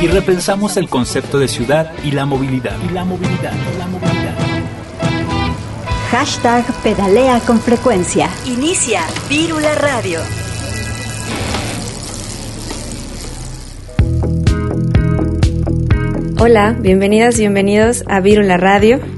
y repensamos el concepto de ciudad y la movilidad. Y la movilidad, la movilidad. Hashtag pedalea con frecuencia. Inicia Vírula Radio. Hola, bienvenidas y bienvenidos a Vírula Radio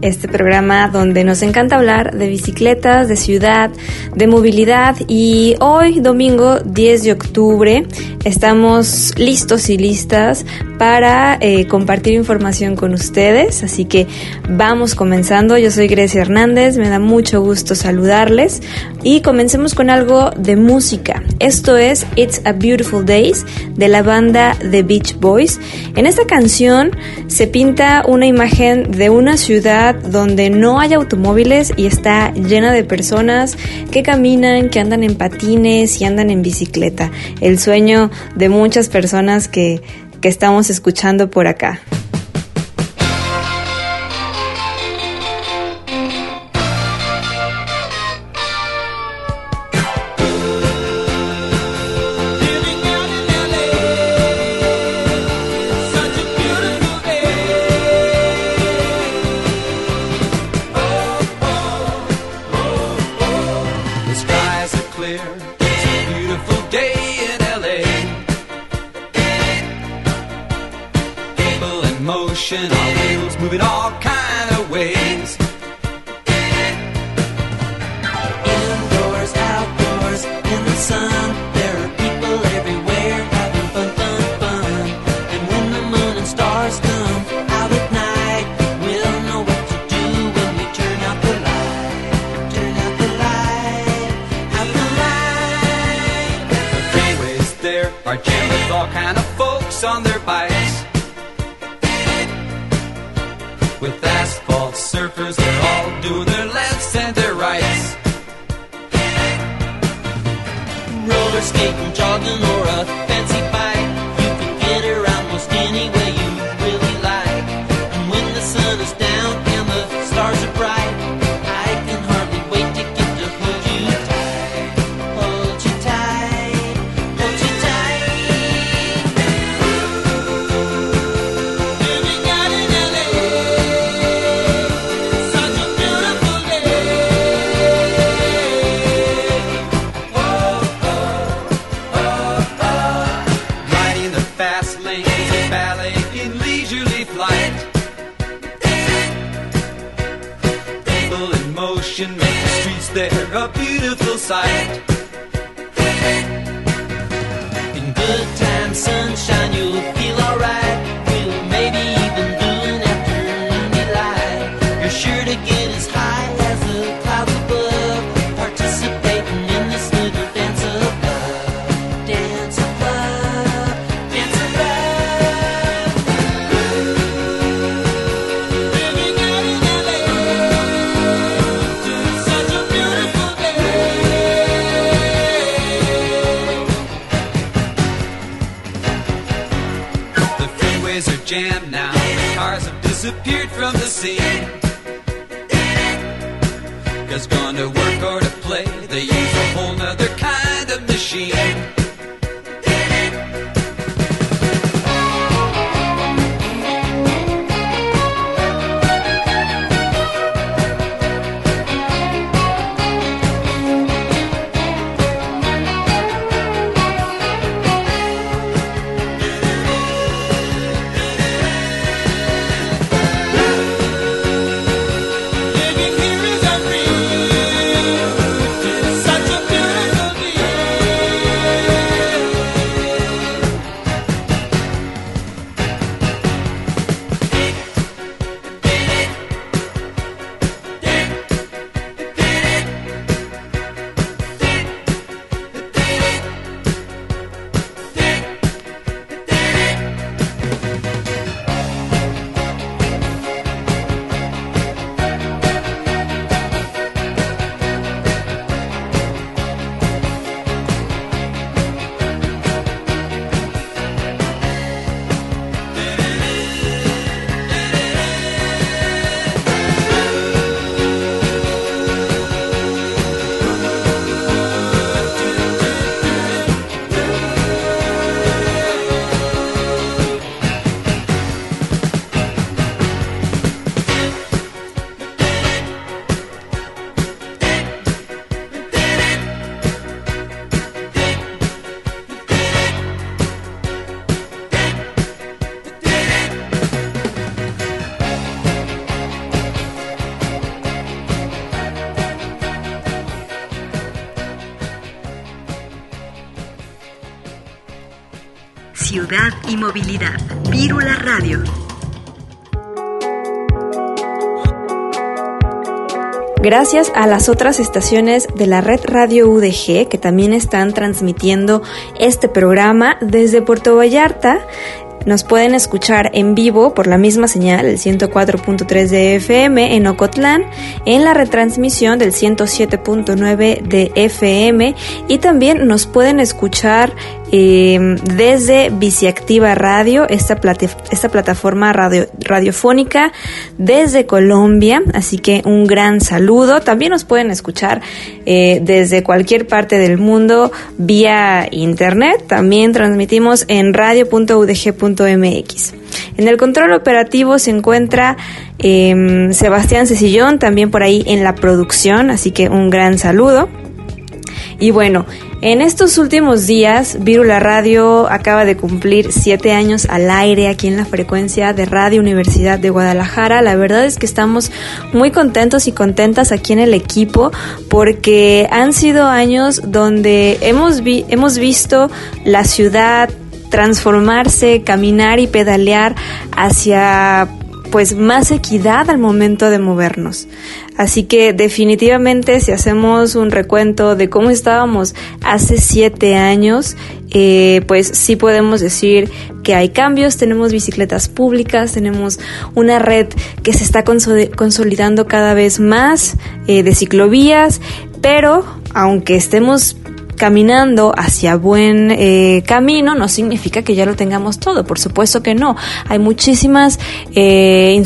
este programa donde nos encanta hablar de bicicletas, de ciudad, de movilidad y hoy domingo 10 de octubre estamos listos y listas para eh, compartir información con ustedes, así que vamos comenzando. Yo soy Grecia Hernández, me da mucho gusto saludarles y comencemos con algo de música. Esto es It's a Beautiful Days de la banda The Beach Boys. En esta canción se pinta una imagen de una ciudad donde no hay automóviles y está llena de personas que caminan, que andan en patines y andan en bicicleta. El sueño de muchas personas que, que estamos escuchando por acá. is high. Gracias a las otras estaciones de la red Radio UDG que también están transmitiendo este programa desde Puerto Vallarta. Nos pueden escuchar en vivo por la misma señal, el 104.3 de FM en Ocotlán, en la retransmisión del 107.9 de FM y también nos pueden escuchar eh, desde Biciactiva Radio, esta, esta plataforma radio radiofónica desde Colombia. Así que un gran saludo. También nos pueden escuchar eh, desde cualquier parte del mundo vía internet. También transmitimos en radio.udg.mx. En el control operativo se encuentra eh, Sebastián Cecillón, también por ahí en la producción, así que un gran saludo. Y bueno, en estos últimos días, Virula Radio acaba de cumplir siete años al aire aquí en la frecuencia de Radio Universidad de Guadalajara. La verdad es que estamos muy contentos y contentas aquí en el equipo porque han sido años donde hemos, hemos visto la ciudad transformarse, caminar y pedalear hacia pues más equidad al momento de movernos. Así que definitivamente si hacemos un recuento de cómo estábamos hace siete años, eh, pues sí podemos decir que hay cambios, tenemos bicicletas públicas, tenemos una red que se está consolidando cada vez más eh, de ciclovías, pero aunque estemos caminando hacia buen eh, camino no significa que ya lo tengamos todo, por supuesto que no. Hay muchísimas eh,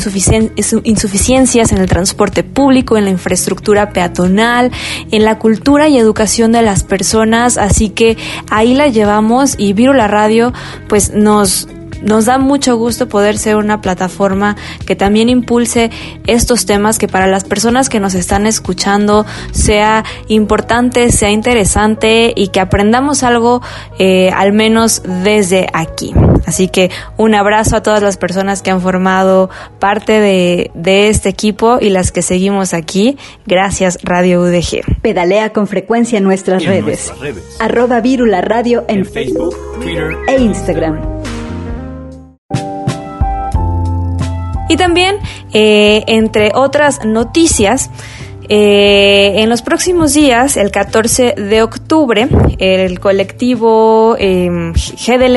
insuficiencias en el transporte público, en la infraestructura peatonal, en la cultura y educación de las personas, así que ahí la llevamos y Viro la Radio pues nos nos da mucho gusto poder ser una plataforma que también impulse estos temas que para las personas que nos están escuchando sea importante, sea interesante y que aprendamos algo eh, al menos desde aquí. Así que un abrazo a todas las personas que han formado parte de, este equipo y las que seguimos aquí. Gracias Radio UDG. Pedalea con frecuencia en nuestras, redes. Arroba Virula Radio en, Facebook, Twitter e Instagram. Y también, eh, entre otras noticias, eh, en los próximos días, el 14 de octubre, el colectivo eh,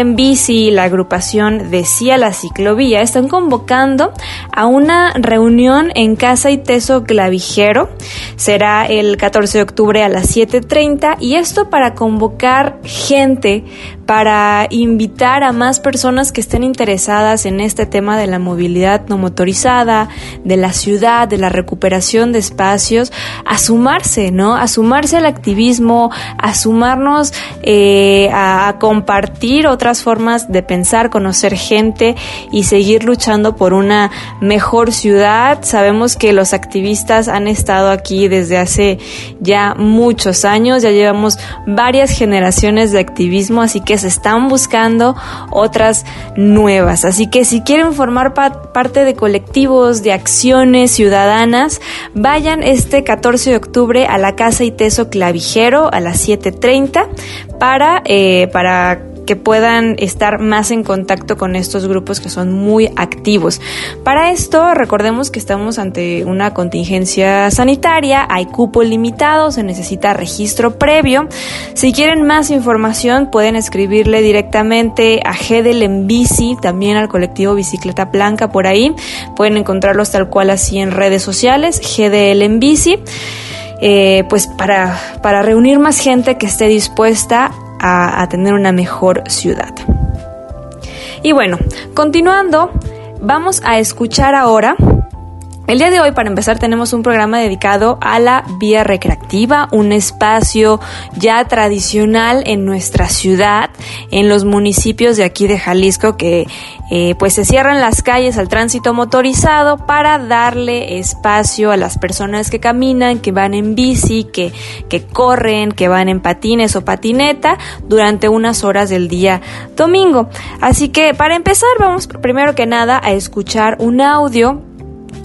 en Bici y la agrupación de la Ciclovía están convocando a una reunión en Casa y Teso Clavijero. Será el 14 de octubre a las 7.30 y esto para convocar gente para invitar a más personas que estén interesadas en este tema de la movilidad no motorizada, de la ciudad, de la recuperación de espacios, a sumarse, ¿no? A sumarse al activismo, a sumarnos eh, a, compartir otras formas de pensar, conocer gente y seguir luchando por una mejor ciudad. Sabemos que los activistas han estado aquí desde hace ya muchos años, ya llevamos varias generaciones de activismo, así que están buscando otras nuevas. Así que si quieren formar parte de colectivos, de acciones ciudadanas, vayan este 14 de octubre a la Casa Iteso Clavijero a las 7.30 para, eh, para que puedan estar más en contacto con estos grupos que son muy activos. Para esto, recordemos que estamos ante una contingencia sanitaria, hay cupo limitado, se necesita registro previo. Si quieren más información, pueden escribirle directamente a Gedel en bici, también al colectivo Bicicleta Blanca por ahí. Pueden encontrarlos tal cual así en redes sociales, GDL en bici. Eh, pues para, para reunir más gente que esté dispuesta a, tener una mejor ciudad. Y bueno, continuando, vamos a escuchar ahora el día de hoy, para empezar, tenemos un programa dedicado a la vía recreativa, un espacio ya tradicional en nuestra ciudad, en los municipios de aquí de Jalisco, que eh, pues se cierran las calles al tránsito motorizado para darle espacio a las personas que caminan, que van en bici, que, que corren, que van en patines o patineta durante unas horas del día domingo. Así que para empezar, vamos primero que nada a escuchar un audio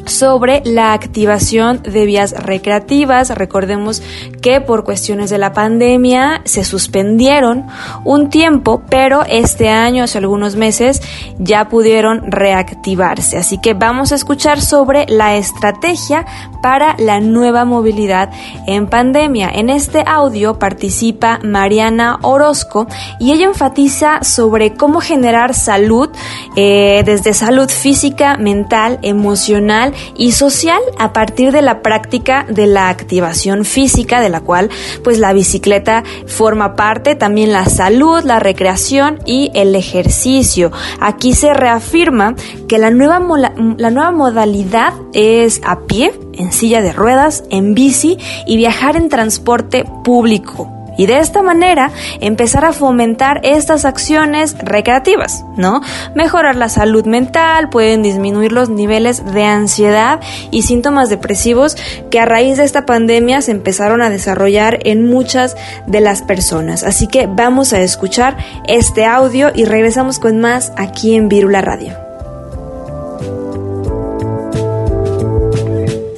sobre la activación de vías recreativas. Recordemos que por cuestiones de la pandemia se suspendieron un tiempo, pero este año, hace algunos meses, ya pudieron reactivarse. Así que vamos a escuchar sobre la estrategia para la nueva movilidad en pandemia. En este audio participa Mariana Orozco y ella enfatiza sobre cómo generar salud eh, desde salud física, mental, emocional y social a partir de la práctica de la activación física de la cual pues la bicicleta forma parte, también la salud, la recreación y el ejercicio. Aquí se reafirma que la nueva, la nueva modalidad es a pie, en silla de ruedas, en bici y viajar en transporte público y de esta manera empezar a fomentar estas acciones recreativas, ¿no? Mejorar la salud mental, pueden disminuir los niveles de ansiedad y síntomas depresivos que a raíz de esta pandemia se empezaron a desarrollar en muchas de las personas. Así que vamos a escuchar este audio y regresamos con más aquí en Virula Radio.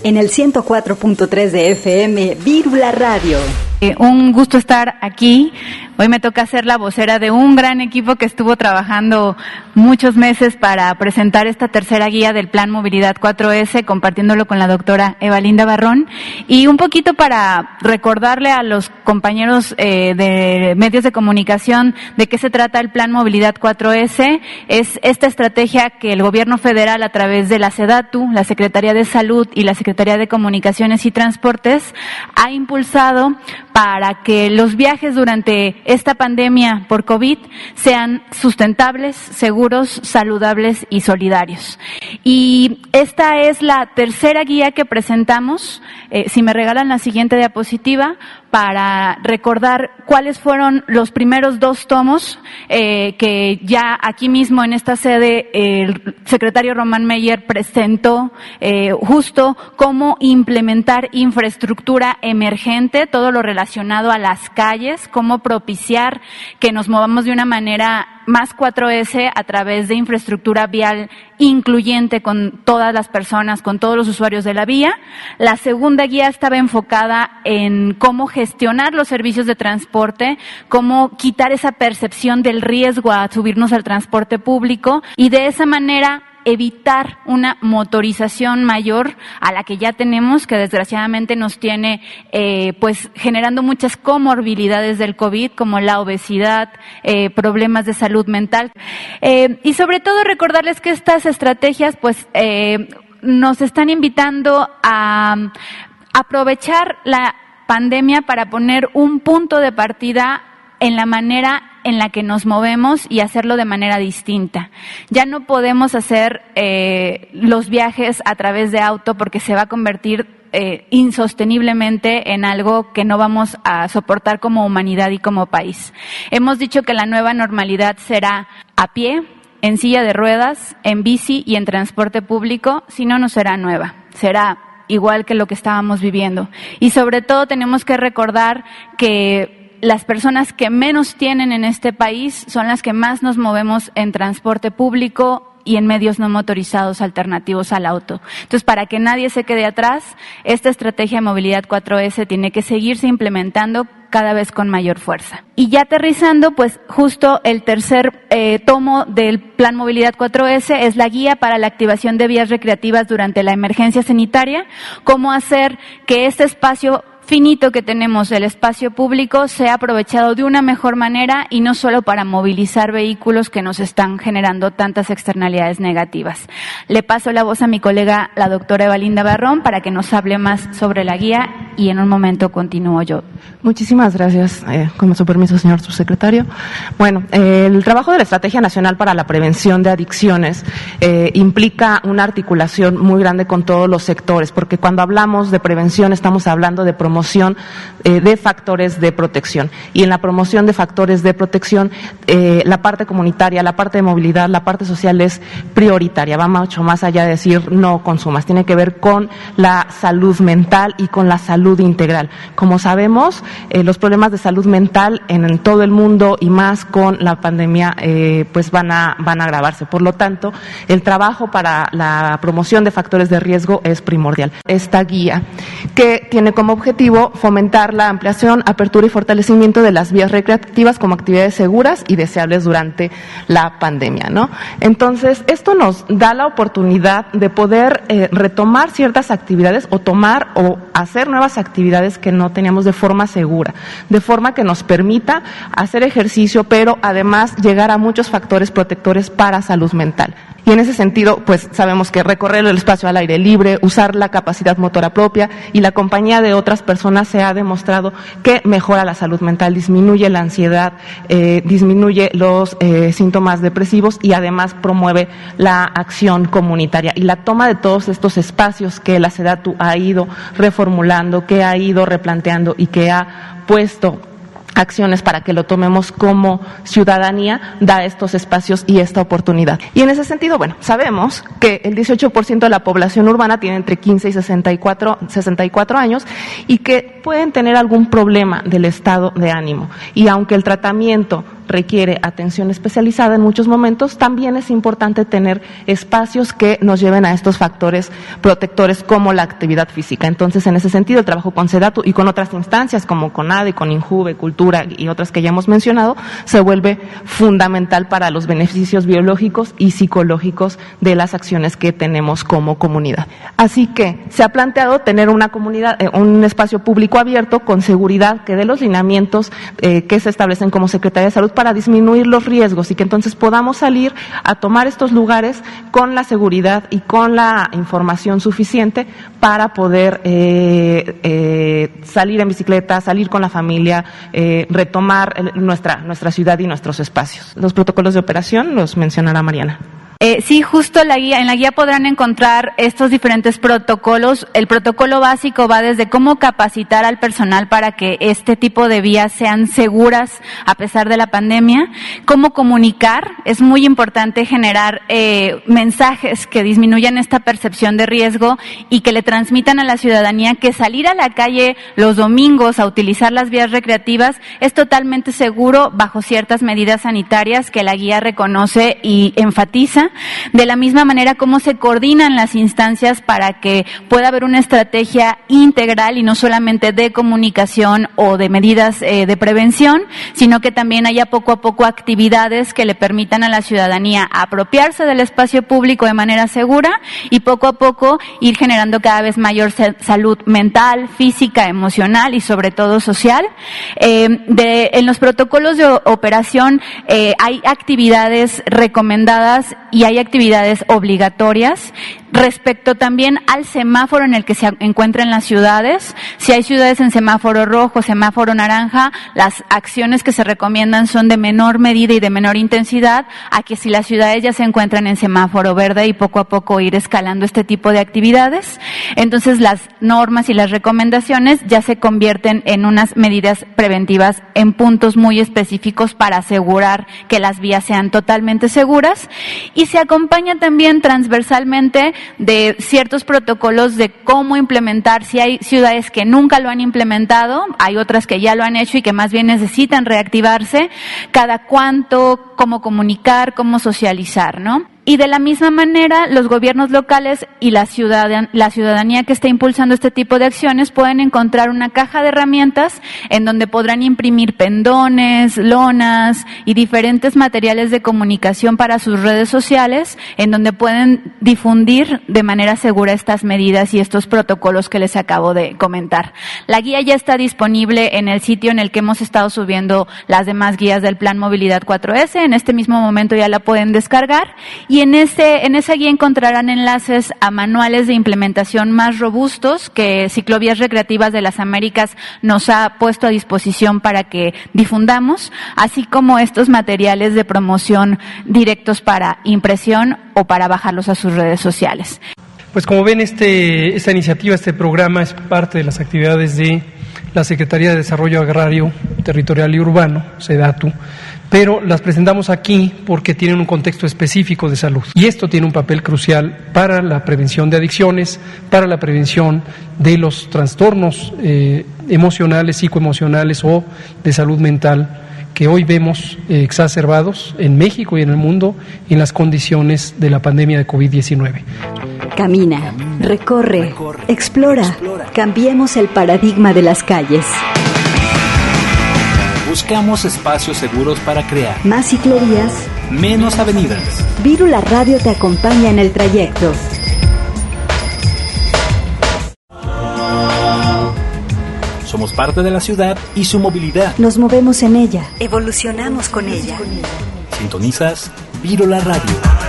En el 104.3 de FM, Virula Radio. Eh, un gusto estar aquí. Hoy me toca ser la vocera de un gran equipo que estuvo trabajando muchos meses para presentar esta tercera guía del Plan Movilidad 4S, compartiéndolo con la doctora Evalinda Barrón. Y un poquito para recordarle a los compañeros eh, de medios de comunicación de qué se trata el Plan Movilidad 4S. Es esta estrategia que el gobierno federal a través de la SEDATU, la Secretaría de Salud y la Secretaría de Comunicaciones y Transportes ha impulsado para que los viajes durante esta pandemia por COVID sean sustentables, seguros, saludables y solidarios. Y esta es la tercera guía que presentamos. Eh, si me regalan la siguiente diapositiva, para recordar cuáles fueron los primeros dos tomos eh, que ya aquí mismo en esta sede el secretario Román Meyer presentó eh, justo cómo implementar infraestructura emergente, todo lo relacionado a las calles, cómo propiciar que nos movamos de una manera más 4S a través de infraestructura vial incluyente con todas las personas, con todos los usuarios de la vía. La segunda guía estaba enfocada en cómo gestionar los servicios de transporte, cómo quitar esa percepción del riesgo a subirnos al transporte público y de esa manera evitar una motorización mayor a la que ya tenemos, que desgraciadamente nos tiene eh, pues generando muchas comorbilidades del COVID, como la obesidad, eh, problemas de salud mental. Eh, y sobre todo recordarles que estas estrategias pues nos están invitando a aprovechar la pandemia para poner un punto de partida en la manera en la que nos movemos y hacerlo de manera distinta. Ya no podemos hacer eh, los viajes a través de auto porque se va a convertir eh, insosteniblemente en algo que no vamos a soportar como humanidad y como país. Hemos dicho que la nueva normalidad será a pie, en silla de ruedas, en bici y en transporte público, si no, no será nueva. Será igual que lo que estábamos viviendo. Y sobre todo tenemos que recordar que las personas que menos tienen en este país son las que más nos movemos en transporte público y en medios no motorizados alternativos al auto. Entonces, para que nadie se quede atrás, esta estrategia de movilidad 4S tiene que seguirse implementando cada vez con mayor fuerza. Y ya aterrizando, pues justo el tercer eh, tomo del Plan Movilidad 4S es la guía para la activación de vías recreativas durante la emergencia sanitaria, cómo hacer que este espacio finito que tenemos el espacio público sea aprovechado de una mejor manera y no solo para movilizar vehículos que nos están generando tantas externalidades negativas. Le paso la voz a mi colega, la doctora Evalinda Barrón, para que nos hable más sobre la guía y en un momento continúo yo. Muchísimas gracias, eh, con su permiso, señor subsecretario. Bueno, eh, el trabajo de la Estrategia Nacional para la Prevención de Adicciones eh, implica una articulación muy grande con todos los sectores, porque cuando hablamos de prevención estamos hablando de promoción eh, de factores de protección. Y en la promoción de factores de protección, la parte comunitaria, la parte de movilidad, la parte social es prioritaria. Va mucho más allá de decir no consumas. Tiene que ver con la salud mental y con la salud salud integral. Como sabemos, eh, los problemas de salud mental en, todo el mundo y más con la pandemia, eh, pues van a, van a agravarse. Por lo tanto, el trabajo para la promoción de factores de riesgo es primordial. Esta guía, que tiene como objetivo fomentar la ampliación, apertura y fortalecimiento de las vías recreativas como actividades seguras y deseables durante la pandemia, ¿no? Entonces, esto nos da la oportunidad de poder eh, retomar ciertas actividades o tomar o hacer nuevas actividades que no teníamos de forma segura, de forma que nos permita hacer ejercicio, pero además llegar a muchos factores protectores para salud mental. Y en ese sentido, pues sabemos que recorrer el espacio al aire libre, usar la capacidad motora propia y la compañía de otras personas se ha demostrado que mejora la salud mental, disminuye la ansiedad, eh, disminuye los eh, síntomas depresivos y además promueve la acción comunitaria. Y la toma de todos estos espacios que la SEDATU ha ido reformulando, que ha ido replanteando y que ha puesto acciones para que lo tomemos como ciudadanía, da estos espacios y esta oportunidad. Y en ese sentido, bueno, sabemos que el 18% de la población urbana tiene entre 15 y 64, 64 años y que pueden tener algún problema del estado de ánimo. Y aunque el tratamiento requiere atención especializada en muchos momentos, también es importante tener espacios que nos lleven a estos factores protectores como la actividad física. Entonces, en ese sentido, el trabajo con SEDATU y con otras instancias como CONADE, con INJUVE, Cultura y otras que ya hemos mencionado, se vuelve fundamental para los beneficios biológicos y psicológicos de las acciones que tenemos como comunidad. Así que se ha planteado tener una comunidad, eh, un espacio público abierto con seguridad que dé los lineamientos eh, que se establecen como Secretaría de Salud para disminuir los riesgos y que entonces podamos salir a tomar estos lugares con la seguridad y con la información suficiente para poder eh, salir en bicicleta, salir con la familia, retomar nuestra, nuestra ciudad y nuestros espacios. Los protocolos de operación los mencionará Mariana. Eh, sí, justo la guía, en la guía podrán encontrar estos diferentes protocolos. El protocolo básico va desde cómo capacitar al personal para que este tipo de vías sean seguras a pesar de la pandemia, cómo comunicar. Es muy importante generar eh, mensajes que disminuyan esta percepción de riesgo y que le transmitan a la ciudadanía que salir a la calle los domingos a utilizar las vías recreativas es totalmente seguro bajo ciertas medidas sanitarias que la guía reconoce y enfatiza de la misma manera, cómo se coordinan las instancias para que pueda haber una estrategia integral y no solamente de comunicación o de medidas eh, de prevención, sino que también haya poco a poco actividades que le permitan a la ciudadanía apropiarse del espacio público de manera segura y poco a poco ir generando cada vez mayor salud mental, física, emocional y sobre todo social. Eh, en los protocolos de operación eh, hay actividades recomendadas y hay actividades obligatorias Respecto también al semáforo en el que se encuentran las ciudades, si hay ciudades en semáforo rojo, semáforo naranja, las acciones que se recomiendan son de menor medida y de menor intensidad, a que si las ciudades ya se encuentran en semáforo verde y poco a poco ir escalando este tipo de actividades, entonces las normas y las recomendaciones ya se convierten en unas medidas preventivas en puntos muy específicos para asegurar que las vías sean totalmente seguras y se acompaña también transversalmente de ciertos protocolos de cómo implementar, si hay ciudades que nunca lo han implementado, hay otras que ya lo han hecho y que más bien necesitan reactivarse, cada cuánto, cómo comunicar, cómo socializar, ¿no? Y de la misma manera, los gobiernos locales y la, ciudadanía que está impulsando este tipo de acciones pueden encontrar una caja de herramientas en donde podrán imprimir pendones, lonas y diferentes materiales de comunicación para sus redes sociales, en donde pueden difundir de manera segura estas medidas y estos protocolos que les acabo de comentar. La guía ya está disponible en el sitio en el que hemos estado subiendo las demás guías del Plan Movilidad 4S. En este mismo momento ya la pueden descargar en, este, en esa guía encontrarán enlaces a manuales de implementación más robustos que Ciclovías Recreativas de las Américas nos ha puesto a disposición para que difundamos, así como estos materiales de promoción directos para impresión o para bajarlos a sus redes sociales. Pues como ven, este, esta iniciativa, este programa es parte de las actividades de la Secretaría de Desarrollo Agrario, Territorial y Urbano, SEDATU, pero las presentamos aquí porque tienen un contexto específico de salud. Y esto tiene un papel crucial para la prevención de adicciones, para la prevención de los trastornos eh, emocionales, psicoemocionales o de salud mental que hoy vemos eh, exacerbados en México y en el mundo en las condiciones de la pandemia de COVID-19. Camina, recorre, explora, cambiemos el paradigma de las calles. Buscamos espacios seguros para crear. Más ciclerías. Menos avenidas. Virula Radio te acompaña en el trayecto. Somos parte de la ciudad y su movilidad. Nos movemos en ella. Evolucionamos con ella. Sintonizas Virula Radio.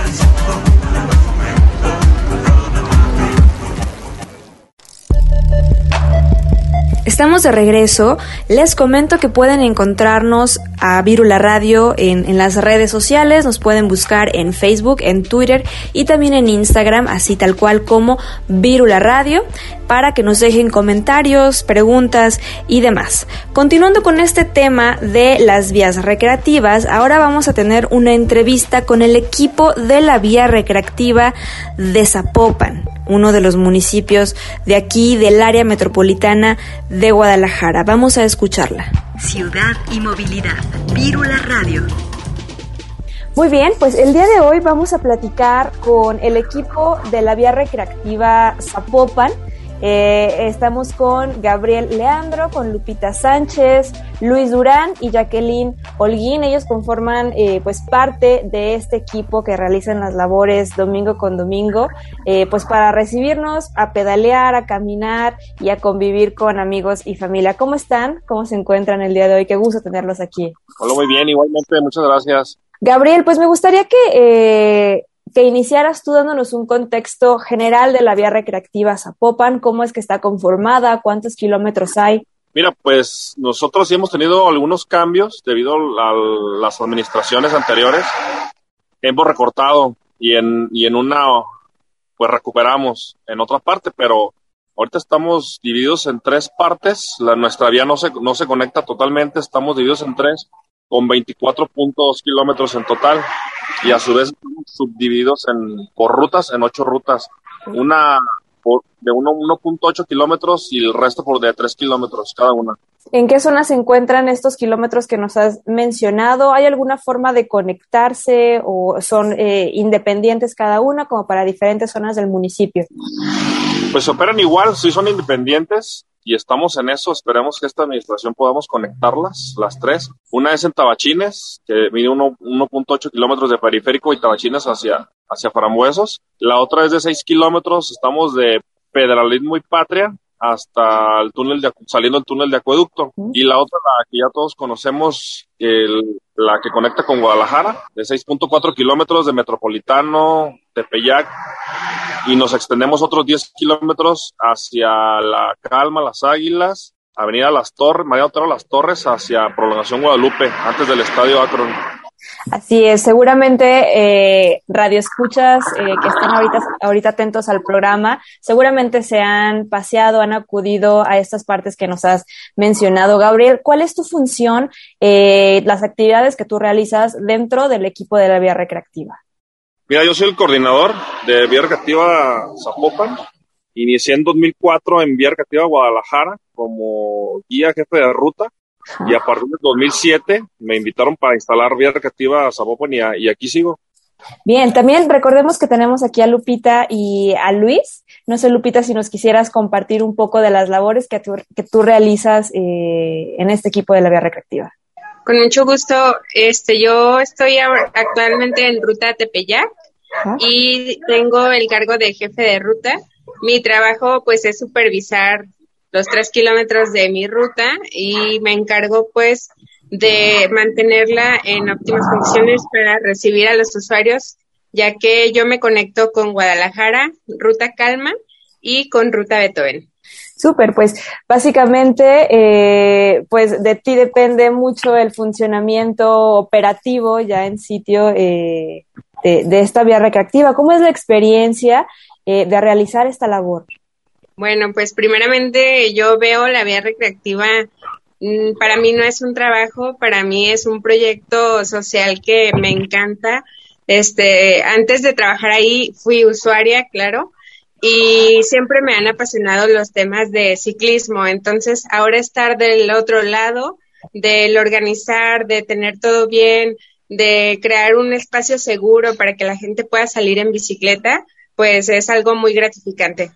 Estamos de regreso. Les comento que pueden encontrarnos a Virula Radio en, las redes sociales. Nos pueden buscar en Facebook, en Twitter y también en Instagram, así tal cual como Virula Radio, para que nos dejen comentarios, preguntas y demás. Continuando con este tema de las vías recreativas, ahora vamos a tener una entrevista con el equipo de la vía recreativa de Zapopan uno de los municipios de aquí, del área metropolitana de Guadalajara. Vamos a escucharla. Ciudad y movilidad. Vírula Radio. Muy bien, pues el día de hoy vamos a platicar con el equipo de la vía recreativa Zapopan. Eh, estamos con Gabriel Leandro, con Lupita Sánchez, Luis Durán y Jacqueline Holguín. Ellos conforman eh, pues parte de este equipo que realizan las labores domingo con domingo, eh, pues para recibirnos, a pedalear, a caminar y a convivir con amigos y familia. ¿Cómo están? ¿Cómo se encuentran el día de hoy? Qué gusto tenerlos aquí. Hola, muy bien, igualmente, muchas gracias. Gabriel, pues me gustaría que eh, que iniciaras tú dándonos un contexto general de la vía recreativa Zapopan, cómo es que está conformada, cuántos kilómetros hay. Mira, pues nosotros sí hemos tenido algunos cambios debido a las administraciones anteriores. Hemos recortado y en, y en una, pues recuperamos en otra parte, pero ahorita estamos divididos en tres partes. La, nuestra vía no se, no se conecta totalmente, estamos divididos en tres con 24.2 kilómetros en total y a su vez subdivididos en, por rutas, en ocho rutas. Una por, de 1.8 kilómetros y el resto por de 3 kilómetros cada una. ¿En qué zona se encuentran estos kilómetros que nos has mencionado? ¿Hay alguna forma de conectarse o son eh, independientes cada una como para diferentes zonas del municipio? Pues operan igual, sí son independientes y estamos en eso. Esperemos que esta administración podamos conectarlas, las tres. Una es en Tabachines, que mide 1.8 kilómetros de periférico y Tabachines hacia, hacia Frambuesos. La otra es de 6 kilómetros, estamos de Pedralismo y Patria hasta el túnel de, saliendo del túnel de acueducto. Y la otra, la que ya todos conocemos, el, la que conecta con Guadalajara, de 6.4 kilómetros de Metropolitano, Tepeyac, y nos extendemos otros 10 kilómetros hacia La Calma, Las Águilas, Avenida Las Torres, María Otero Las Torres, hacia Prolongación Guadalupe, antes del Estadio Akron. Así es, seguramente eh, radioescuchas eh, que están ahorita, atentos al programa, seguramente se han paseado, han acudido a estas partes que nos has mencionado. Gabriel, ¿cuál es tu función, eh, las actividades que tú realizas dentro del equipo de la vía recreativa? Mira, yo soy el coordinador de Vía Recreativa Zapopan. Inicié en 2004 en Vía Recreativa Guadalajara como guía jefe de ruta y a partir del 2007 me invitaron para instalar Vía Recreativa Zapopan y, y aquí sigo. Bien, también recordemos que tenemos aquí a Lupita y a Luis. No sé, Lupita, si nos quisieras compartir un poco de las labores que tú, que tú realizas eh, en este equipo de la Vía Recreativa. Con mucho gusto. Este, yo estoy actualmente en ruta Tepeyac y tengo el cargo de jefe de ruta. Mi trabajo, pues, es supervisar los tres kilómetros de mi ruta y me encargo, pues, de mantenerla en óptimas condiciones para recibir a los usuarios, ya que yo me conecto con Guadalajara, Ruta Calma y con Ruta Beethoven. Súper, pues básicamente, eh, pues de ti depende mucho el funcionamiento operativo ya en sitio eh, de, esta vía recreativa. ¿Cómo es la experiencia eh, de realizar esta labor? Bueno, pues primeramente yo veo la vía recreativa, mm, para mí no es un trabajo, para mí es un proyecto social que me encanta. Este, antes de trabajar ahí fui usuaria, claro, y siempre me han apasionado los temas de ciclismo. Entonces, ahora estar del otro lado, del organizar, de tener todo bien, de crear un espacio seguro para que la gente pueda salir en bicicleta, pues es algo muy gratificante.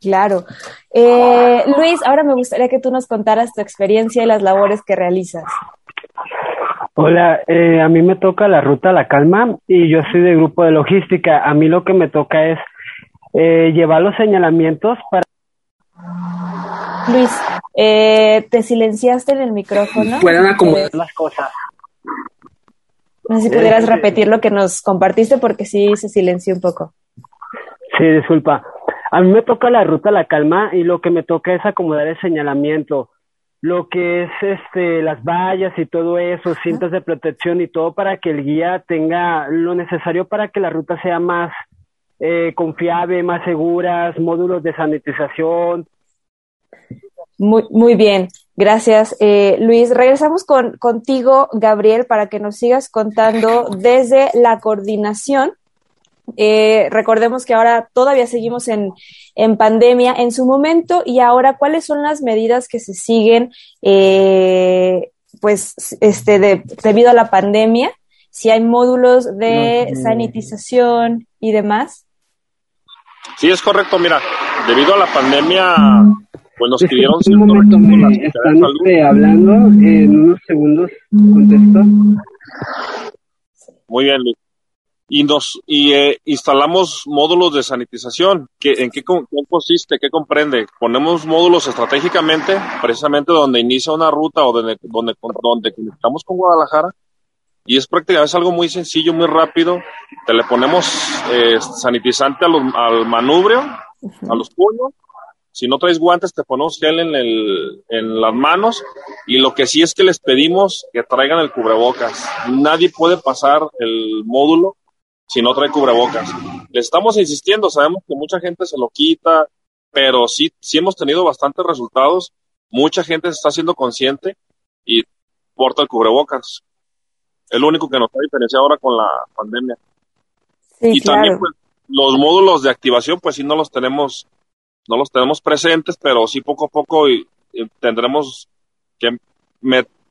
Claro. Eh, Luis, ahora me gustaría que tú nos contaras tu experiencia y las labores que realizas. Hola, eh, a mí me toca la ruta La Calma y yo soy de grupo de logística. A mí lo que me toca es eh, llevar los señalamientos para... Luis, eh, ¿te silenciaste en el micrófono? Puedan acomodar las cosas. No sé si pudieras repetir lo que nos compartiste porque sí se silenció un poco. Sí, disculpa. A mí me toca la ruta La Calma y lo que me toca es acomodar el señalamiento lo que es este las vallas y todo eso, cintas de protección y todo para que el guía tenga lo necesario para que la ruta sea más eh, confiable, más seguras, módulos de sanitización. Muy, muy bien, gracias. Eh, Luis, regresamos con, contigo, Gabriel, para que nos sigas contando desde la coordinación eh, recordemos que ahora todavía seguimos en, en, pandemia en su momento y ahora cuáles son las medidas que se siguen, eh, pues, este, de, debido a la pandemia, si hay módulos de sanitización y demás. Sí, es correcto. Mira, debido a la pandemia, pues nos pidieron Estamos hablando en unos segundos, contesto. Muy bien, Luis y nos y eh, instalamos módulos de sanitización. que ¿En qué, consiste? ¿Qué comprende? Ponemos módulos estratégicamente, precisamente donde inicia una ruta o donde, donde, donde conectamos con Guadalajara. Y es prácticamente es algo muy sencillo, muy rápido. Te le ponemos eh, sanitizante al manubrio, a los puños. Si no traes guantes, te ponemos gel en, el, en las manos. Y lo que sí es que les pedimos que traigan el cubrebocas. Nadie puede pasar el módulo si no trae cubrebocas. Le estamos insistiendo, sabemos que mucha gente se lo quita, pero sí, sí hemos tenido bastantes resultados. Mucha gente se está haciendo consciente y porta el cubrebocas. Es lo único que nos ha diferenciado ahora con la pandemia. y también pues, los módulos de activación, pues sí no los tenemos, no los tenemos presentes, pero sí poco a poco y, tendremos que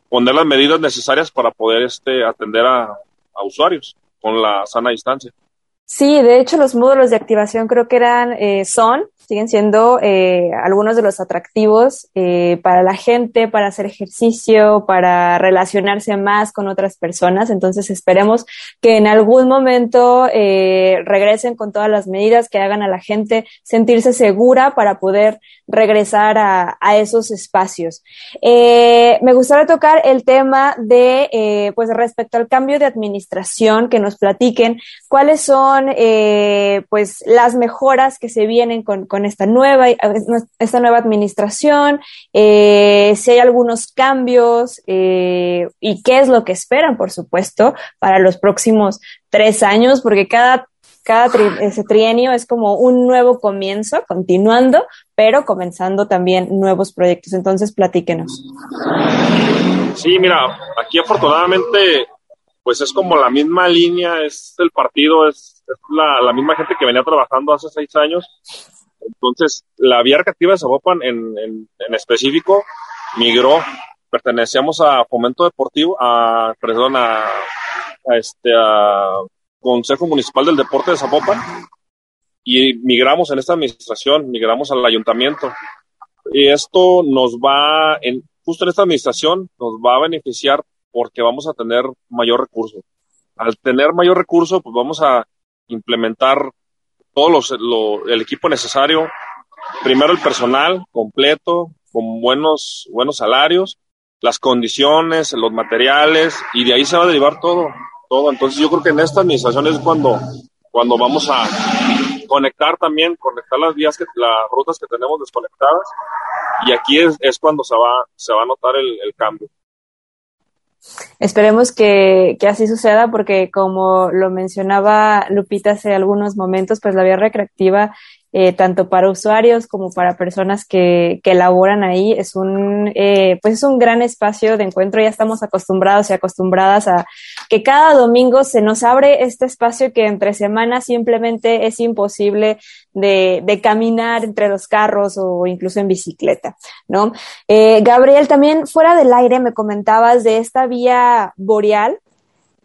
poner las medidas necesarias para poder este, atender a usuarios con la sana distancia. Sí, de hecho los módulos de activación creo que eran, eh, son, siguen siendo eh, algunos de los atractivos eh, para la gente, para hacer ejercicio, para relacionarse más con otras personas. Entonces esperemos que en algún momento regresen con todas las medidas que hagan a la gente sentirse segura para poder regresar a, esos espacios. me gustaría tocar el tema de, pues respecto al cambio de administración, que nos platiquen cuáles son eh, pues las mejoras que se vienen con esta nueva esta nueva administración eh, si hay algunos cambios eh, y qué es lo que esperan por supuesto para los próximos tres años porque cada cada ese trienio es como un nuevo comienzo, continuando, pero comenzando también nuevos proyectos. Entonces, platíquenos. Sí, mira, aquí afortunadamente, pues es como la misma línea, es el partido, es es la, misma gente que venía trabajando hace seis años. Entonces, la vía recreativa de Zapopan en, en, específico migró, pertenecíamos a Fomento Deportivo, a, perdón, a, este, a Consejo Municipal del Deporte de Zapopan y migramos en esta administración, migramos al ayuntamiento. Y esto nos va, en, justo en esta administración, nos va a beneficiar porque vamos a tener mayor recurso. Al tener mayor recurso, pues vamos a implementar todo los, el equipo necesario. Primero el personal completo, con buenos, buenos salarios, las condiciones, los materiales, y de ahí se va a derivar todo, todo. Entonces yo creo que en esta administración es cuando, cuando vamos a conectar también, conectar las vías, que, las rutas que tenemos desconectadas, y aquí es, es cuando se va, se va a notar el, el cambio. Esperemos que, que, así suceda porque como lo mencionaba Lupita hace algunos momentos, pues la vía recreativa eh, tanto para usuarios como para personas que, que laboran ahí. Es un, eh, pues es un gran espacio de encuentro. Ya estamos acostumbrados y acostumbradas a que cada domingo se nos abre este espacio que entre semanas simplemente es imposible de, de caminar entre los carros o incluso en bicicleta, ¿no? Eh, Gabriel, también fuera del aire me comentabas de esta vía boreal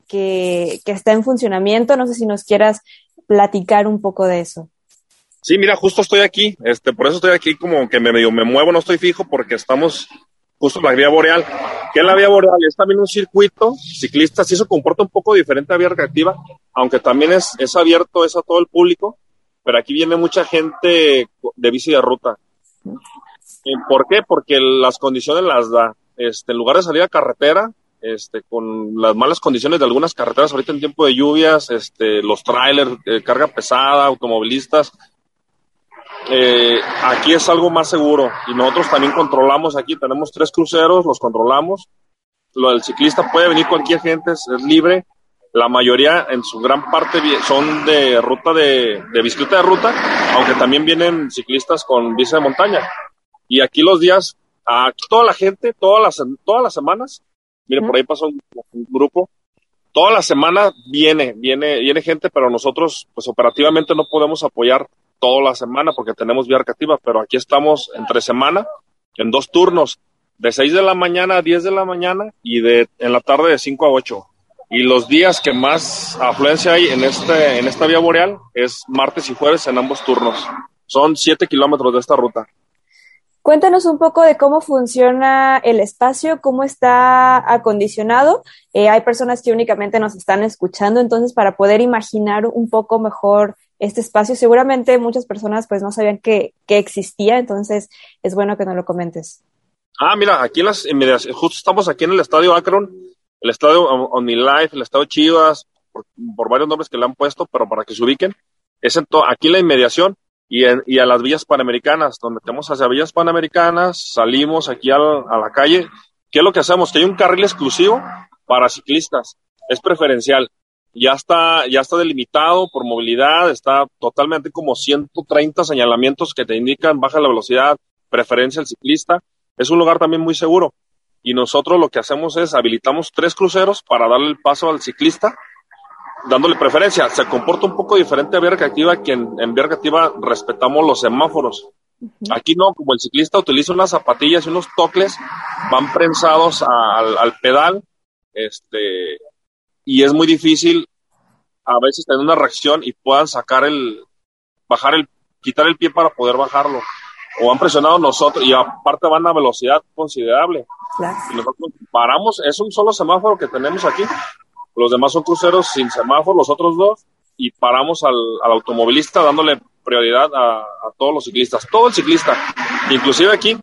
que, que está en funcionamiento. No sé si nos quieras platicar un poco de eso. Sí, mira, justo estoy aquí, este, por eso estoy aquí como que me medio me muevo, no estoy fijo porque estamos justo en la vía boreal. ¿Qué es la vía boreal? Es también un circuito ciclista, sí se comporta un poco diferente a vía recreativa, aunque también es, es abierto, es a todo el público, pero aquí viene mucha gente de bici de ruta. ¿Por qué? Porque las condiciones las da. Este, en lugar de salir a carretera, este, con las malas condiciones de algunas carreteras ahorita en tiempo de lluvias, este, los trailers, eh, carga pesada, automovilistas, eh, aquí es algo más seguro y nosotros también controlamos aquí, tenemos tres cruceros, los controlamos. Lo del ciclista puede venir cualquier gente, es, libre. La mayoría, en su gran parte, son de ruta de, de bicicleta de ruta, aunque también vienen ciclistas con bici de montaña. Y aquí los días, aquí toda la gente, todas las, todas las semanas, mire, por ahí pasó un, un grupo, toda la semana viene, viene, viene gente, pero nosotros, pues operativamente no podemos apoyar toda la semana porque tenemos vía recreativa, pero aquí estamos entre semana en dos turnos, de 6 de la mañana a 10 de la mañana y de en la tarde de 5 a 8. Y los días que más afluencia hay en, este, en esta vía boreal es martes y jueves en ambos turnos. Son 7 kilómetros de esta ruta. Cuéntanos un poco de cómo funciona el espacio, cómo está acondicionado. Eh, hay personas que únicamente nos están escuchando, entonces para poder imaginar un poco mejor este espacio. Seguramente muchas personas pues no sabían que, que existía, entonces es bueno que nos lo comentes. Ah, mira, aquí en las inmediaciones, justo estamos aquí en el estadio Akron, el estadio On My Life, el estadio Chivas, por, varios nombres que le han puesto, pero para que se ubiquen, es en aquí la inmediación y, en, y a las villas panamericanas, donde tenemos hacia villas panamericanas, salimos aquí a la calle. ¿Qué es lo que hacemos? Que hay un carril exclusivo para ciclistas, es preferencial ya está, ya está delimitado por movilidad, está totalmente como 130 señalamientos que te indican baja la velocidad, preferencia al ciclista. Es un lugar también muy seguro. Y nosotros lo que hacemos es habilitamos tres cruceros para darle el paso al ciclista, dándole preferencia. Se comporta un poco diferente a vía recreativa, que en, en vía recreativa respetamos los semáforos. Aquí no, como el ciclista utiliza unas zapatillas y unos tocles, van prensados al, al pedal, este, y es muy difícil a veces tener una reacción y puedan sacar el, bajar el, quitar el pie para poder bajarlo. O han presionado nosotros y aparte van a velocidad considerable. Y nosotros paramos, es un solo semáforo que tenemos aquí. Los demás son cruceros sin semáforo, los otros dos, y paramos al, al automovilista dándole prioridad a, a, todos los ciclistas, todo el ciclista, inclusive aquí,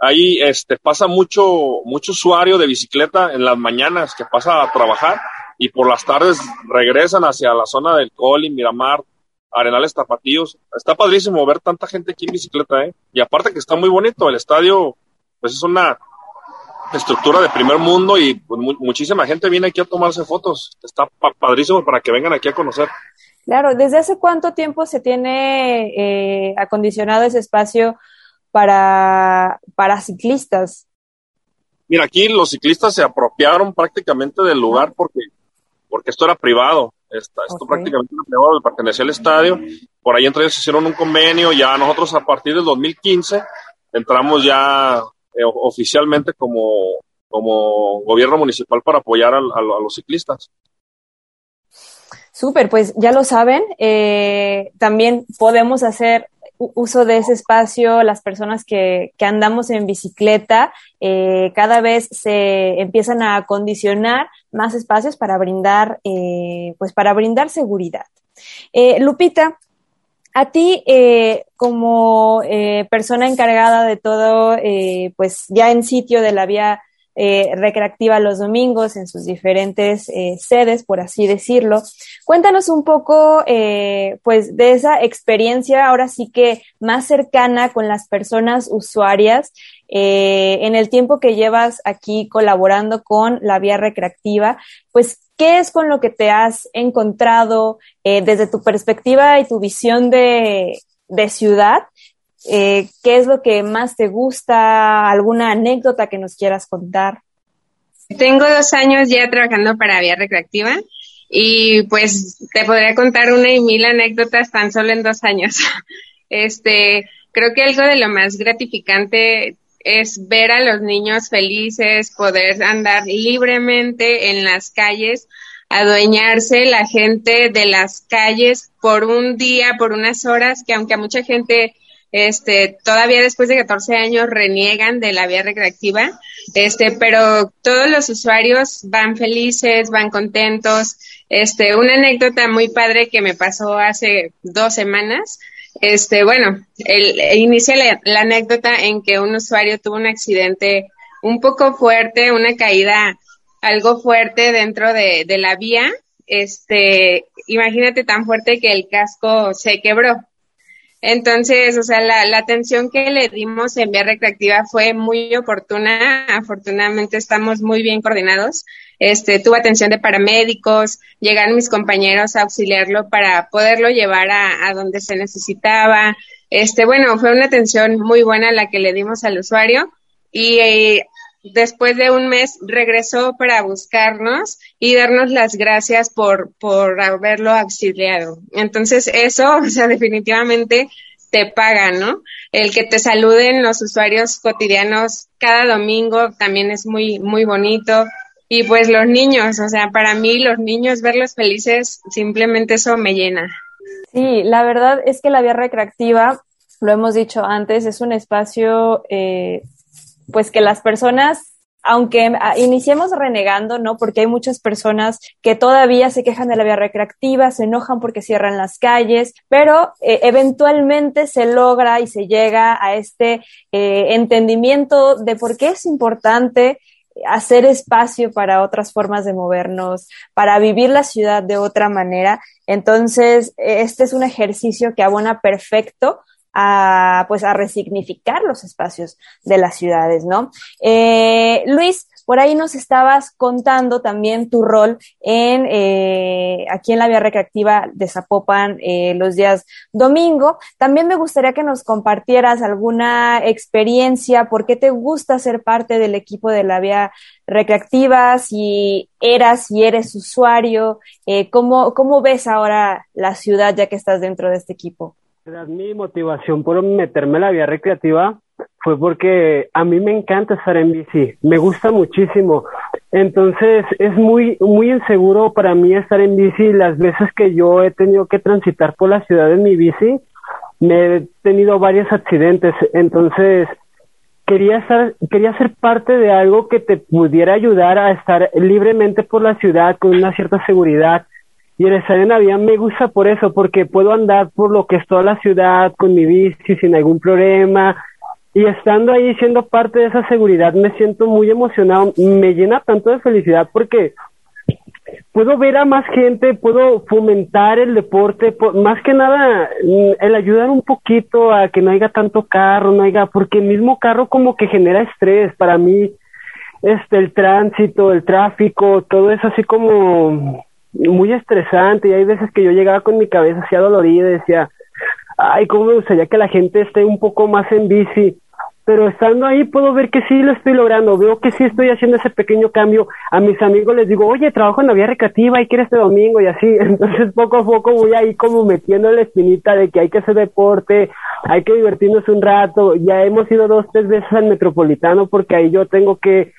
ahí este, pasa mucho, mucho usuario de bicicleta en las mañanas que pasa a trabajar y por las tardes regresan hacia la zona del Coli, Miramar, Arenales Tapatíos. Está padrísimo ver tanta gente aquí en bicicleta, ¿eh? Y aparte que está muy bonito, el estadio, pues es una estructura de primer mundo y pues, mu muchísima gente viene aquí a tomarse fotos. Está pa padrísimo para que vengan aquí a conocer. Claro, ¿desde hace cuánto tiempo se tiene eh, acondicionado ese espacio para, para ciclistas? Mira, aquí los ciclistas se apropiaron prácticamente del lugar porque porque esto era privado. Esto, esto okay. prácticamente era privado, pertenecía al estadio. Por ahí entre ellos hicieron un convenio. Ya nosotros a partir del 2015 entramos ya eh, oficialmente como, como gobierno municipal para apoyar a, a, a los ciclistas. Súper, pues ya lo saben. Eh, también podemos hacer uso de ese espacio, las personas que, andamos en bicicleta, eh, cada vez se empiezan a acondicionar más espacios para brindar, eh, pues para brindar seguridad. Eh, Lupita, a ti, como persona encargada de todo, pues ya en sitio de la vía eh, recreativa los domingos en sus diferentes eh, sedes, por así decirlo. Cuéntanos un poco, eh, pues, de esa experiencia ahora sí que más cercana con las personas usuarias eh, en el tiempo que llevas aquí colaborando con la vía recreativa, pues, ¿qué es con lo que te has encontrado eh, desde tu perspectiva y tu visión de, de ciudad. Eh, ¿Qué es lo que más te gusta? ¿Alguna anécdota que nos quieras contar? Tengo dos años ya trabajando para Vía Recreativa y pues te podría contar una y mil anécdotas tan solo en dos años. Este, creo que algo de lo más gratificante es ver a los niños felices, poder andar libremente en las calles, adueñarse la gente de las calles por un día, por unas horas, que aunque a mucha gente este, todavía después de 14 años reniegan de la vía recreativa, este, pero todos los usuarios van felices, van contentos. Este, una anécdota muy padre que me pasó hace dos semanas, este, bueno, el, inicia la, anécdota en que un usuario tuvo un accidente un poco fuerte, una caída algo fuerte dentro de, de la vía. Este, imagínate tan fuerte que el casco se quebró. Entonces, o sea, la, la, atención que le dimos en vía recreativa fue muy oportuna. Afortunadamente estamos muy bien coordinados. Este, tuvo atención de paramédicos, llegaron mis compañeros a auxiliarlo para poderlo llevar a, a donde se necesitaba. Este, bueno, fue una atención muy buena la que le dimos al usuario y eh, después de un mes regresó para buscarnos y darnos las gracias por, por haberlo auxiliado. Entonces eso, o sea, definitivamente te paga, ¿no? El que te saluden los usuarios cotidianos cada domingo también es muy, muy bonito. Y pues los niños, o sea, para mí los niños verlos felices, simplemente eso me llena. Sí, la verdad es que la vía recreativa, lo hemos dicho antes, es un espacio eh, pues que las personas aunque ah, iniciemos renegando, ¿no? Porque hay muchas personas que todavía se quejan de la vía recreativa, se enojan porque cierran las calles, pero eh, eventualmente se logra y se llega a este eh, entendimiento de por qué es importante hacer espacio para otras formas de movernos, para vivir la ciudad de otra manera. Entonces, este es un ejercicio que abona perfecto a, pues, a resignificar los espacios de las ciudades, ¿no? Eh, Luis, por ahí nos estabas contando también tu rol en eh, aquí en la vía recreativa de Zapopan eh, los días domingo. También me gustaría que nos compartieras alguna experiencia, por qué te gusta ser parte del equipo de la vía recreativa, si eras y eres usuario, eh, ¿cómo, ¿cómo ves ahora la ciudad ya que estás dentro de este equipo? Mi motivación por meterme en la vía recreativa fue porque a mí me encanta estar en bici, me gusta muchísimo. Entonces es muy, muy inseguro para mí estar en bici. Las veces que yo he tenido que transitar por la ciudad en mi bici, me he tenido varios accidentes. Entonces quería estar, quería ser parte de algo que te pudiera ayudar a estar libremente por la ciudad con una cierta seguridad y el la vía me gusta por eso, porque puedo andar por lo que es toda la ciudad con mi bici sin ningún problema. Y estando ahí siendo parte de esa seguridad me siento muy emocionado, me llena tanto de felicidad porque puedo ver a más gente, puedo fomentar el deporte, más que nada mm, el ayudar un poquito a que no haya tanto carro, no haya, porque el mismo carro como que genera estrés para mí, este, el tránsito, el tráfico, todo eso así como muy estresante y hay veces que yo llegaba con mi cabeza así dolorida y decía, ay, cómo me gustaría que la gente esté un poco más en bici. Pero estando ahí puedo ver que sí lo estoy logrando, veo que sí estoy haciendo ese pequeño cambio. A mis amigos les digo, oye, trabajo en la vía recreativa, hay que este domingo y así. Entonces poco a poco voy ahí como metiendo la espinita de que hay que hacer deporte, hay que divertirnos un rato. Ya hemos ido dos, tres veces al metropolitano porque ahí yo tengo que